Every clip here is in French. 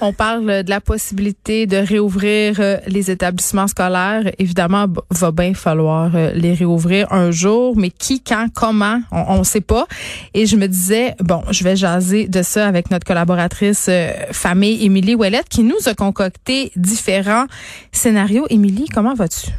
On parle de la possibilité de réouvrir euh, les établissements scolaires. Évidemment, va bien falloir euh, les réouvrir un jour, mais qui, quand, comment, on ne sait pas. Et je me disais, bon, je vais jaser de ça avec notre collaboratrice euh, famille, Émilie Ouellette, qui nous a concocté différents scénarios. Émilie, comment vas-tu?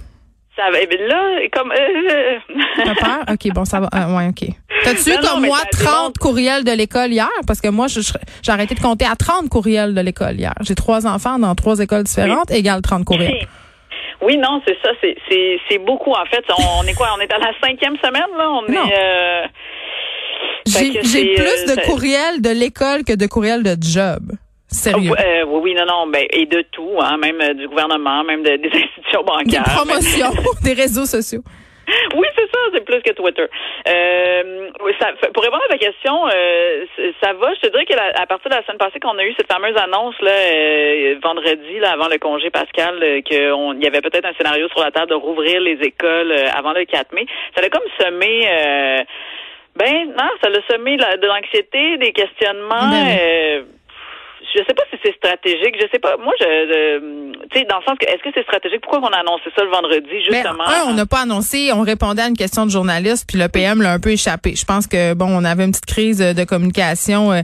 Ça va, eh bien là, comme. euh, T'as peur? OK, bon, ça va. Ah, ouais, OK. T'as-tu, non, comme moi, ça 30 démontre- courriels de l'école hier? Parce que moi, j'ai arrêté de compter à 30 courriels de l'école hier. J'ai trois enfants dans trois écoles différentes, égale 30 courriels. Oui, non, c'est ça, c'est, beaucoup en fait. On, est quoi? On est à la cinquième semaine, là? On Non. est. euh, J'ai plus euh, de courriels de l'école que de courriels de job. Sérieux? euh, oui, oui, non, non, ben, et de tout, hein, même euh, du gouvernement, même de- des institutions Des bancaires. promotions, des réseaux sociaux. Oui, c'est ça, c'est plus que Twitter. Euh, ça, pour répondre à ta question, euh, ça va. Je te dirais qu'à à partir de la semaine passée qu'on a eu cette fameuse annonce là, euh, vendredi, là, avant le congé pascal, euh, qu'il y avait peut-être un scénario sur la table de rouvrir les écoles avant le 4 mai. Ça a comme semé. Euh, ben non, ça l'a semé de l'anxiété, des questionnements. Ben euh, je sais pas si c'est stratégique. Je sais pas. Moi, je, euh, tu sais, dans le sens que est-ce que c'est stratégique? Pourquoi on a annoncé ça le vendredi Mais justement? un, on n'a pas annoncé, on répondait à une question de journaliste, puis le PM l'a un peu échappé. Je pense que bon, on avait une petite crise de communication euh,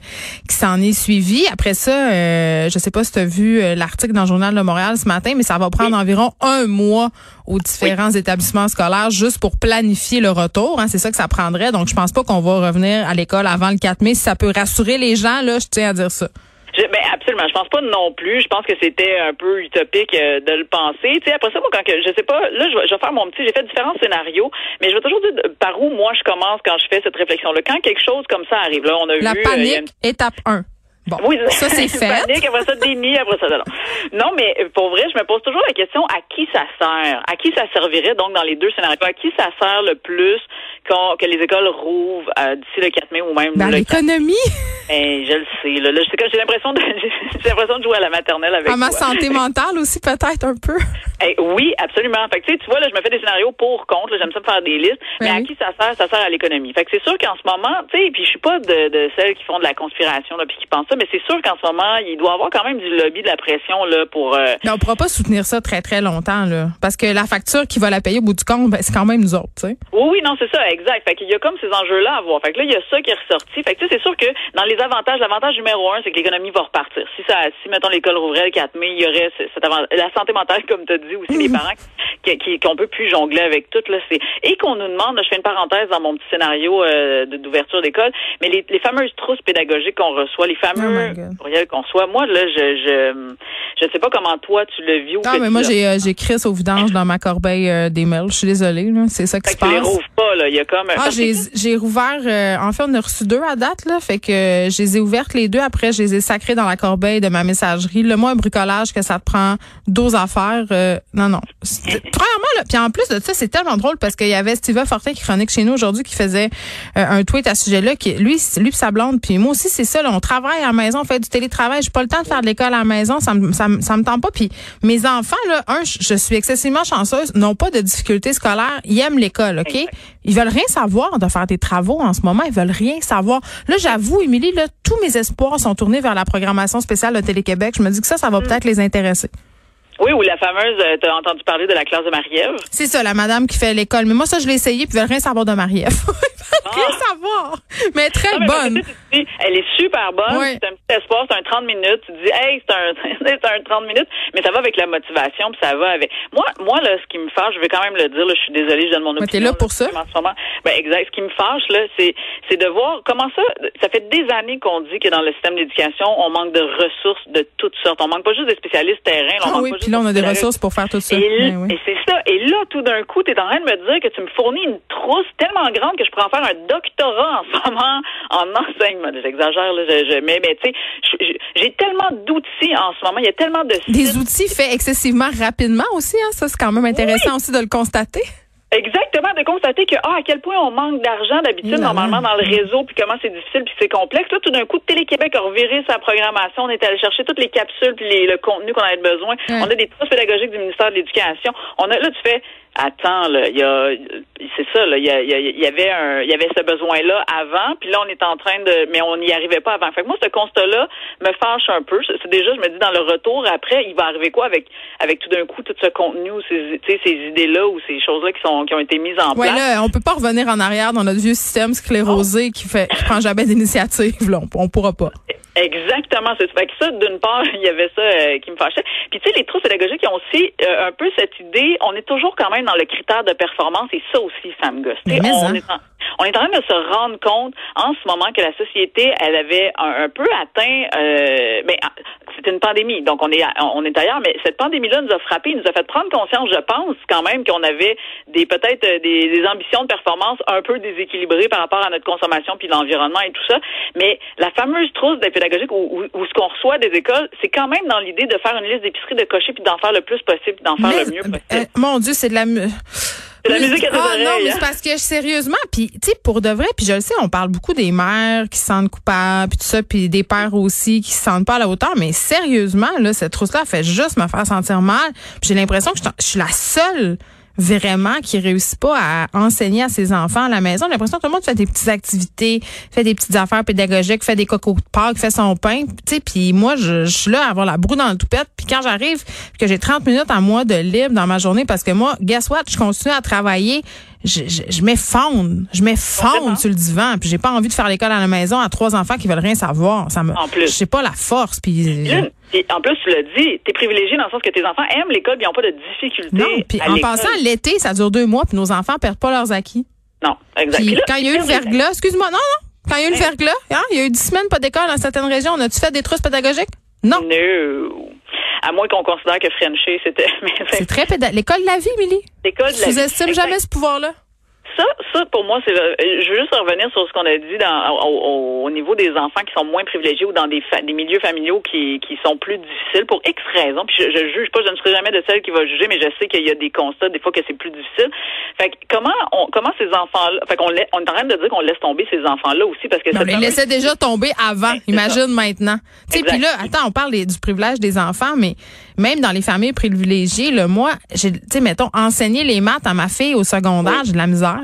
qui s'en est suivie. Après ça, euh, je sais pas si tu as vu euh, l'article dans le journal de Montréal ce matin, mais ça va prendre environ un mois aux différents établissements scolaires juste pour planifier le retour. Hein, c'est ça que ça prendrait. Donc, je pense pas qu'on va revenir à l'école avant le 4 mai. Si ça peut rassurer les gens, là, je tiens à dire ça. Je, ben absolument. Je pense pas non plus. Je pense que c'était un peu utopique euh, de le penser. Tu sais, après ça, moi, quand que, je sais pas, là, je vais, je vais faire mon petit. J'ai fait différents scénarios, mais je vais toujours dire par où moi je commence quand je fais cette réflexion-là. Quand quelque chose comme ça arrive, là, on a La vu. euh, il y a panique, une- étape 1. Bon, oui, ça c'est fait. Panique, après ça, déni, après ça, non. Non, mais euh, pour vrai, je me pose toujours la question à qui ça sert? À qui ça servirait, donc, dans les deux scénarios? À qui ça sert le plus que les écoles rouvrent euh, d'ici le 4 mai ou même 4 l'économie, Eh, je le sais. Là, Là, je sais que j'ai l'impression de j'ai l'impression de jouer à la maternelle avec à ma toi. santé mentale aussi peut-être un peu? Eh, oui, absolument. Fait que, tu vois, là, je me fais des scénarios pour, contre. J'aime ça me faire des listes. Mais Ben à oui. qui ça sert? Ça sert à l'économie. Fait que c'est sûr qu'en ce moment, tu sais, puis je suis pas de, de celles qui font de la conspiration, là, puis qui pensent ça, mais c'est sûr qu'en ce moment, il doit y avoir quand même du lobby de la pression, là, pour, euh, Mais on pourra pas soutenir ça très très longtemps là, parce que la facture qui va la payer au bout du compte, ben, c'est quand même nous autres, tu sais. Oui, oui, non, c'est ça, exact. Fait qu'il y a comme ces enjeux-là à voir. Fait que là, il y a ça qui est ressorti. Fait que c'est sûr que dans les avantages, l'avantage numéro un, c'est que l'économie va repartir. Si ça, si mettons l'école rouvrait le 4 mai, il y aurait ce- cet avantage. La santé mentale, comme tu as dit aussi, les parents qui, qui- qu'on peut plus jongler avec tout là, c'est et qu'on nous demande. Je fais une parenthèse dans mon petit scénario euh, d'ouverture d'école, mais les, les fameuses trousses pédagogiques qu'on reçoit, les fameux courriels qu'on reçoit. Moi, là, je je je sais pas comment toi tu le vis ou que mais moi j'ai euh, j'ai Chris au vidange dans ma corbeille euh, des mails. Je suis désolée là, c'est ça qui se que tu les passe. rouvres pas là. Il y a comme Ah, j'ai j'ai rouvert euh, en fait on a reçu deux à date là, fait que euh, je les ai ouvertes les deux après je les ai sacrées dans la corbeille de ma messagerie. Le moi un bricolage que ça te prend 12 affaires euh, non non. Premièrement là, puis en plus de ça c'est tellement drôle parce qu'il y avait Steve Fortin qui chronique chez nous aujourd'hui qui faisait un tweet à ce sujet-là qui lui lui pis sa blonde puis moi aussi c'est ça là, on travaille à la maison, on fait du télétravail, j'ai pas le temps de faire de l'école à la maison, ça me ça, me- ça me tente pas puis mes enfants là, un je suis excessivement chanceuse, n'ont pas de difficultés scolaires, ils aiment l'école, OK? Exact. ils veulent rien savoir de faire des travaux en ce moment. Ils veulent rien savoir. Là, j'avoue, Émilie, là, tous mes espoirs sont tournés vers la programmation spéciale de Télé-Québec. Je me dis que ça, ça va peut-être les intéresser. Oui, ou la fameuse, euh, t'as entendu parler de la classe de Marie-Ève? C'est ça, la madame qui fait l'école. Mais moi, ça, je l'ai essayé, puis je veux rien savoir de Marie-Ève. rien savoir. Mais très Non, mais bonne. parce que tu te dis, elle est super bonne. C'est un petit espoir, c'est un 30 minutes. Tu dis, hey, c'est un, c'est un 30 minutes. Mais ça va avec la motivation, puis ça va avec. Moi, moi, là, ce qui me fâche, je vais quand même le dire, là, je suis désolée, je donne mon opinion. t'es là pour ça? En ce moment. Ben, exact. Ce qui me fâche, là, c'est, c'est de voir comment ça, ça fait des années qu'on dit que dans le système d'éducation, on manque de ressources de toutes sortes. On manque pas juste des spécialistes terrain. là, on Ah manque oui, pas puis juste là, on a des de ressources pour faire tout ça. et, Ben oui. et c'est ça. Et là, tout d'un coup, tu es en train de me dire que tu me fournis une trousse tellement grande que je pourrais en faire un doctorat en ce moment en enseignement. J'exagère, là, je, je- mais, mais tu sais, j'ai tellement d'outils en ce moment. Il y a tellement de Des outils faits excessivement rapidement aussi, hein. Ça, c'est quand même intéressant aussi de le constater. Exactement, de constater que ah, à quel point on manque d'argent d'habitude normalement dans le réseau, puis comment c'est difficile, puis c'est complexe. Là, tout d'un coup, Télé-Québec a reviré sa programmation. On est allé chercher toutes les capsules puis les- le contenu qu'on avait besoin. On a des trousses pédagogiques du ministère de l'Éducation. On a là, tu fais attends là, il y a c'est ça là, il y, a- il avait un il y avait ce besoin-là avant, puis là on est en train de mais on n'y arrivait pas avant. Fait que moi ce constat-là me fâche un peu. C'est déjà je me dis dans le retour après, il va arriver quoi avec avec tout d'un coup tout ce contenu ou ces tu sais, ces idées-là ou ces choses-là qui sont qui ont été mises en Ouais, place? là, on peut pas revenir en arrière dans notre vieux système sclérosé qui fait, qui prend jamais d'initiative, là. On, on pourra pas. Exactement, c'est. Fait que ça, d'une part, il y avait ça euh, qui me fâchait. Puis tu sais, les trousses pédagogiques ils ont aussi euh, un peu cette idée, on est toujours quand même dans le critère de performance et ça aussi, ça me gosse. Mais on, hein. est en, on est en train de se rendre compte en ce moment que la société, elle avait un, un peu atteint, euh, mais ah, c'était une pandémie, donc on est on est ailleurs, mais cette pandémie-là nous a frappé, nous a fait prendre conscience, je pense, quand même qu'on avait des peut-être euh, des, des ambitions de performance un peu déséquilibrées par rapport à notre consommation puis l'environnement et tout ça. Mais la fameuse trousse des pédagogiques ou, ou- ou ce qu'on reçoit des écoles, c'est quand même dans l'idée de faire une liste d'épicerie de cocher puis d'en faire le plus possible, d'en faire Mais, le mieux euh, possible. euh, mon Dieu, c'est de la la musique à Ah non, oreilles, mais hein? c'est parce que sérieusement, puis tu sais pour de vrai, puis je le sais, on parle beaucoup des mères qui se sentent coupables, puis tout ça, puis des pères aussi qui se sentent pas à la hauteur, mais sérieusement là, cette trousse là fait juste me faire sentir mal. J'ai l'impression que je, je suis la seule vraiment qui réussit pas à enseigner à ses enfants à la maison. J'ai l'impression que tout le monde fait des petites activités, fait des petites affaires pédagogiques, fait des cocos de Pâques, fait son pain, tu sais, puis moi je, je suis là à avoir la broue dans le toupette, puis quand j'arrive que j'ai 30 minutes à moi de libre dans ma journée parce que moi, guess what, je continue à travailler, je, je, je m'effondre, je m'effondre sur le divan, puis j'ai pas envie de faire l'école à la maison à trois enfants qui veulent rien savoir, ça me En plus. j'ai pas la force puis et en plus, tu l'as dit, t'es privilégié dans le sens que tes enfants aiment l'école, ils n'ont pas de difficultés. non, puis en passant l'été, ça dure deux mois, puis nos enfants perdent pas leurs acquis. Non, exact. Puis Puis là, quand il y a eu le verglas, excuse-moi, non, non, quand il y a eu le verglas, hein, il y a eu dix semaines pas d'école dans certaines régions, on a-tu fait des trousses pédagogiques? Non. No. À moins qu'on considère que Frenchy, c'était. mais C'est très pédagogique. L'école de la vie, Milly. l'école de la Sous-estime jamais ce pouvoir-là? Ça, pour moi, c'est. le- Je veux juste revenir sur ce qu'on a dit dans, au, au- au niveau des enfants qui sont moins privilégiés ou dans des, fa- des milieux familiaux qui, qui sont plus difficiles pour X raisons. Puis je, je juge pas, je ne serai jamais de celle qui va juger, mais je sais qu'il y a des constats des fois que c'est plus difficile. Fait que comment on, comment ces enfants-là, fait qu'on on est en train de dire qu'on laisse tomber ces enfants-là aussi parce que Mais on cette les fameuse- laissait déjà tomber avant. Imagine maintenant. Tu sais, puis là, attends, on parle des- du privilège des enfants, mais même dans les familles privilégiées, là, moi, j'ai, tu sais, mettons, enseigner les maths à ma fille au secondaire, j'ai de la misère.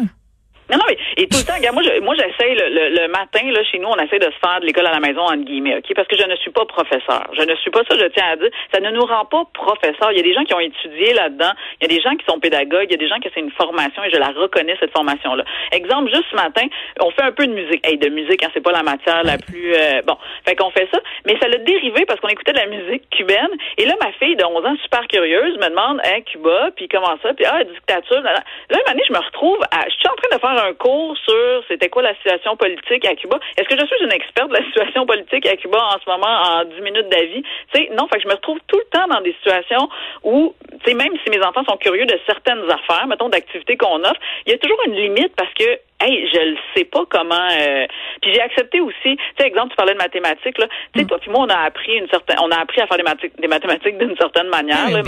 Non, non, mais et tout le temps, regarde, moi, moi, j'essaye le, matin, là, chez nous, on essaie de se faire de l'école à la maison, entre guillemets, OK? Parce que je ne suis pas professeur. Je ne suis pas ça, je tiens à dire. Ça ne nous rend pas professeur. Il y a des gens qui ont étudié là-dedans. Il y a des gens qui sont pédagogues. Il y a des gens qui c'est une formation et je la reconnais, cette formation-là. Exemple, juste ce matin, on fait un peu de musique. Hey, de musique, hein, c'est pas la matière la plus, euh, bon. Fait qu'on fait ça. Mais ça l'a dérivé parce qu'on écoutait de la musique cubaine. Et là, ma fille de 11 ans, super curieuse, me demande, hein, Cuba, puis comment ça? Puis, ah, dictature. Là, Là, une année, je me retrouve à, je suis en train de faire un cours sur c'était quoi la situation politique à Cuba. Est-ce que je suis une experte de la situation politique à Cuba en ce moment en 10 minutes d'avis? Tu sais, non, fait que je me retrouve tout le temps dans des situations où, tu sais, même si mes enfants sont curieux de certaines affaires, mettons, d'activités qu'on offre, il y a toujours une limite parce que Hey, je le sais pas comment. euh, Puis j'ai accepté aussi. Tu sais, exemple, tu parlais de mathématiques là. Tu sais, toi puis moi, on a appris une certaine, on a appris à faire des, mathématiques d'une certaine manière. Puis euh,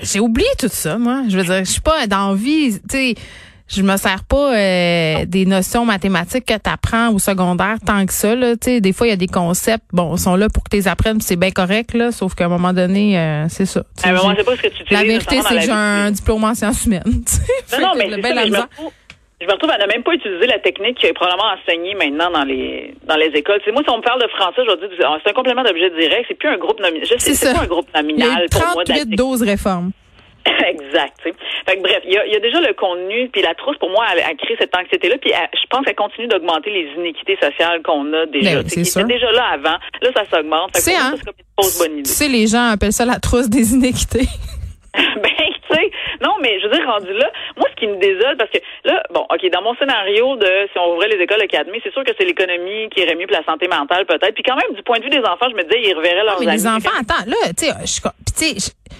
j'ai- j'ai oublié tout ça, moi. Je veux dire, je suis pas d'envie, tu sais. Je me sers pas euh, des notions mathématiques que tu apprends au secondaire tant que ça. Là, des fois, il y a des concepts, bon, sont là pour que tu les apprennes, c'est bien correct, là, sauf qu'à un moment donné, euh, c'est ça. J'ai- c'est pas ce que tu utilises la vérité, c'est que j'ai un diplôme en sciences humaines. Non, non, mais je me retrouve- Je à ne même pas utiliser la technique qui est probablement enseignée maintenant dans les dans les écoles. C'est moi, si on me parle de français aujourd'hui, c'est un complément d'objet direct. C'est plus un groupe nominal. C'est pas un groupe nominal Il y a eu pour moi. 38 doses réformes. exact. tu. Fait que, bref, il y, a, il y a déjà le contenu, puis la trousse, pour moi, elle, elle crée cette anxiété-là, puis je pense qu'elle continue d'augmenter les iniquités sociales qu'on a déjà. Ben Tu étaient déjà là avant. Là, ça s'augmente. Tu hein, c'est fausse bonne Tu idée. sais, les gens appellent ça la trousse des inéquités. ben, tu sais, non, mais je veux dire, rendu là, moi, ce qui me désole, parce que là, bon, OK, dans mon scénario de si on ouvrait les écoles académiques, c'est sûr que c'est l'économie qui irait mieux, puis la santé mentale, peut-être. Puis quand même, du point de vue des enfants, je me disais, ils reverraient leurs Ah, mais amis. les enfants, attends, là, tu sais, je- puis tu sais, je-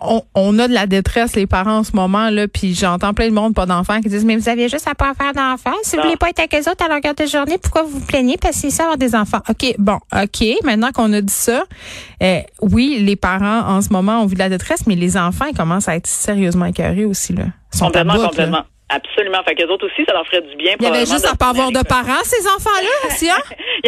on, on a de la détresse, les parents, en ce moment, là, puis j'entends plein de monde, pas d'enfants, qui disent, mais vous aviez juste à pas faire d'enfants. Si vous voulez pas être avec eux autres à longueur de journée, pourquoi vous vous plaignez? Parce que c'est ça, avoir des enfants. OK, bon, OK, maintenant qu'on a dit ça, euh, oui, les parents, en ce moment, ont vu de la détresse, mais les enfants, ils commencent à être sérieusement écœurés aussi, là. Ils sont Complètement, bout, là. complètement. Absolument. Fait qu'eux autres aussi, ça leur ferait du bien. Il y avait juste à pas avoir de parents, ces enfants-là, aussi, hein?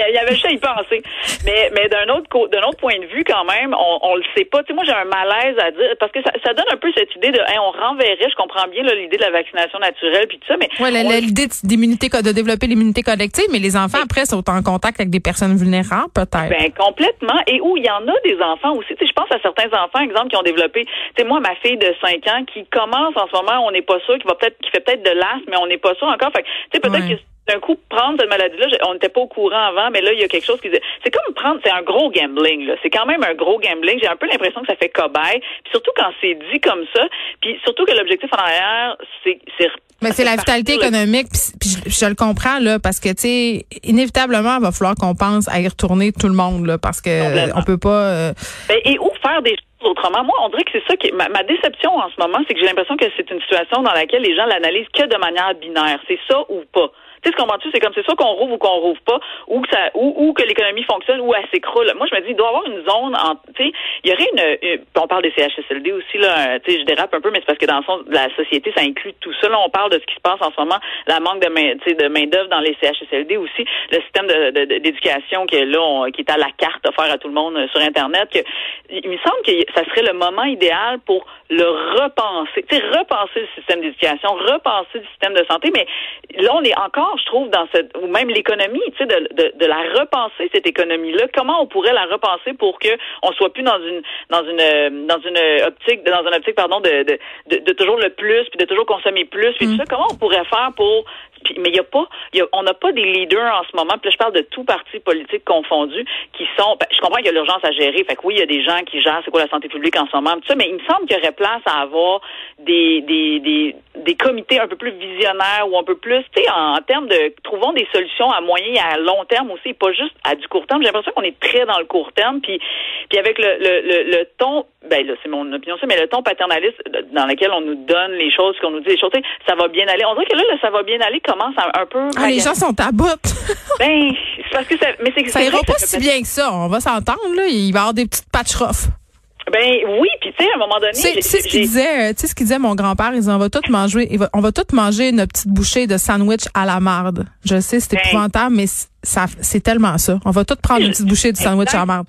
Il y avait juste à y penser. Mais, mais d'un autre d'un autre point de vue, quand même, on, on le sait pas. Tu sais, moi, j'ai un malaise à dire parce que ça, ça donne un peu cette idée de, hein, on renverrait. Je comprends bien là, l'idée de la vaccination naturelle puis tout ça, mais Ouais, l'idée d'immunité, de développer l'immunité collective, mais les enfants, après, sont en contact avec des personnes vulnérables, peut-être. Ben complètement. Et où il y en a des enfants aussi. Tu sais, je pense à certains enfants, exemple, qui ont développé. Tu sais, moi, ma fille de 5 ans qui commence en ce moment, on n'est pas sûr, qui va peut-être, qui fait peut-être de l'asthme, mais on n'est pas sûr encore. Fait que, tu sais, peut-être Ouais. que d'un coup prendre cette maladie-là, on n'était pas au courant avant, mais là il y a quelque chose qui c'est comme prendre, c'est un gros gambling. là. C'est quand même un gros gambling. J'ai un peu l'impression que ça fait cobaye. Puis surtout quand c'est dit comme ça. Puis surtout que l'objectif en arrière, c'est Mais c'est la vitalité économique, puis, je, je le comprends là, parce que tu sais, inévitablement, il va falloir qu'on pense à y retourner tout le monde là, parce que on peut pas. euh, Ben, et où faire des choses autrement? Moi, on dirait que c'est ça qui est ma, ma déception en ce moment, c'est que j'ai l'impression que c'est une situation dans laquelle les gens l'analysent que de manière binaire. C'est ça ou pas? Tu sais, ce qu'on tu c'est comme c'est soit qu'on rouvre ou qu'on rouvre pas, ou que ça, ou, ou que l'économie fonctionne, ou elle s'écroule. Moi, je me dis, il doit y avoir une zone en, tu sais, il y aurait une, on parle des CHSLD aussi, là, tu sais, je dérape un peu, mais c'est parce que dans le fond, la société, ça inclut tout ça. Là, on parle de ce qui se passe en ce moment, la manque de main, tu sais, de main d'œuvre dans les CHSLD aussi, le système d'éducation qui est là, on- qui est à la carte offert à tout le monde euh, sur Internet, que, il me semble que ça serait le moment idéal pour le repenser, tu sais, repenser le système d'éducation, repenser le système de santé, mais là, on est encore, je trouve, dans cette, ou même l'économie, tu sais, de, de, de la repenser, cette économie-là. Comment on pourrait la repenser pour que on soit plus dans une, dans une, dans une optique, dans une optique, pardon, de, de, de, de toujours le plus, puis de toujours consommer plus, puis tout ça. Comment on pourrait faire pour, mais il y a pas, a- on n'a pas des leaders en ce moment, puis là, je parle de tout parti politique confondu, qui sont, ben, je comprends qu'il y a l'urgence à gérer, fait que oui, il y a des gens qui gèrent c'est quoi la santé publique en ce moment, mais il me semble qu'il y aurait place à avoir des, des, des, des comités un peu plus visionnaires ou un peu plus, tu sais, en, termes de, trouvons des solutions à moyen et à long terme aussi, pas juste à du court terme. J'ai l'impression qu'on est très dans le court terme, puis, puis avec le, le, le, ton, ben là, c'est mon opinion, ça, mais le ton paternaliste dans lequel on nous donne les choses, qu'on nous dit les choses, ça va bien aller. On dirait que là, le ça va bien aller commence à un peu. Ah, les gens sont à bout. Ben, c'est parce que ça, mais c'est ça c'est ira pas ça si bien que ça. On va s'entendre là. Il va y avoir des petites patch rough. Ben oui, puis tu sais, à un moment donné, sais ce qu'il disait, euh, tu sais ce qu'il disait mon grand-père, il disait on va tout manger, on va tout manger une petite bouchée de sandwich à la marde. Je sais, c'est Ben. épouvantable, mais ça, c'est tellement ça. On va tout prendre une petite bouchée de sandwich à la marde.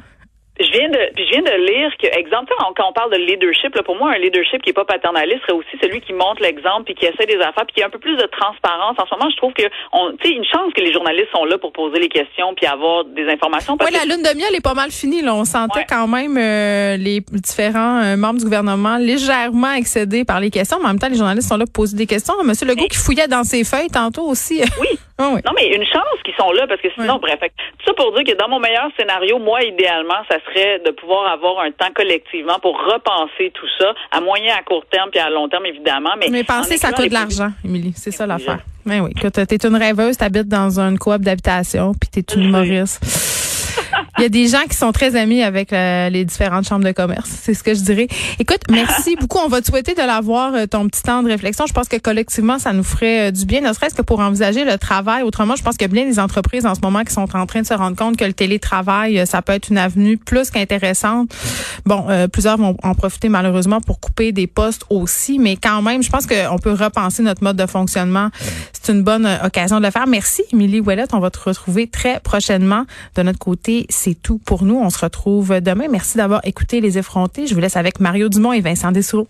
Je viens de, puis je viens de lire que, exemple, quand on parle de leadership, là, pour moi, un leadership qui est pas paternaliste serait aussi celui qui montre l'exemple puis qui essaie des affaires puis qui a un peu plus de transparence. En ce moment, je trouve que, on, tu sais, une chance que les journalistes sont là pour poser les questions puis avoir des informations. Parce Oui, la lune de miel est pas mal finie. Là. On sentait Ouais. quand même euh, les différents euh, membres du gouvernement légèrement excédés par les questions, mais en même temps, les journalistes sont là pour poser des questions. Monsieur Legault qui fouillait dans ses feuilles tantôt aussi. Oui. Oui. Non, mais une chance qu'ils sont là parce que sinon, bref. Tout ça pour dire que dans mon meilleur scénario, moi, idéalement, ça serait de pouvoir avoir un temps collectivement pour repenser tout ça à moyen, à court terme puis à long terme, évidemment. Mais, Mais en penser, ça coûte de l'argent, Émilie. C'est ça l'affaire. Mais oui, écoute, t'es une rêveuse, t'habites dans une coop d'habitation, puis t'es une humoriste. Il y a des gens qui sont très amis avec euh, les différentes chambres de commerce. C'est ce que je dirais. Écoute, merci beaucoup. On va te souhaiter de l'avoir, euh, ton petit temps de réflexion. Je pense que collectivement, ça nous ferait euh, du bien, ne serait-ce que pour envisager le travail. Autrement, je pense qu'il y a bien des entreprises en ce moment qui sont en train de se rendre compte que le télétravail, ça peut être une avenue plus qu'intéressante. Bon, euh, plusieurs vont en profiter malheureusement pour couper des postes aussi, mais quand même, je pense qu'on peut repenser notre mode de fonctionnement. C'est une bonne occasion de le faire. Merci, Émilie Ouellette. On va te retrouver très prochainement. De notre côté, c'est tout pour nous. On se retrouve demain. Merci d'avoir écouté Les Effrontés. Je vous laisse avec Mario Dumont et Vincent Dessoureau.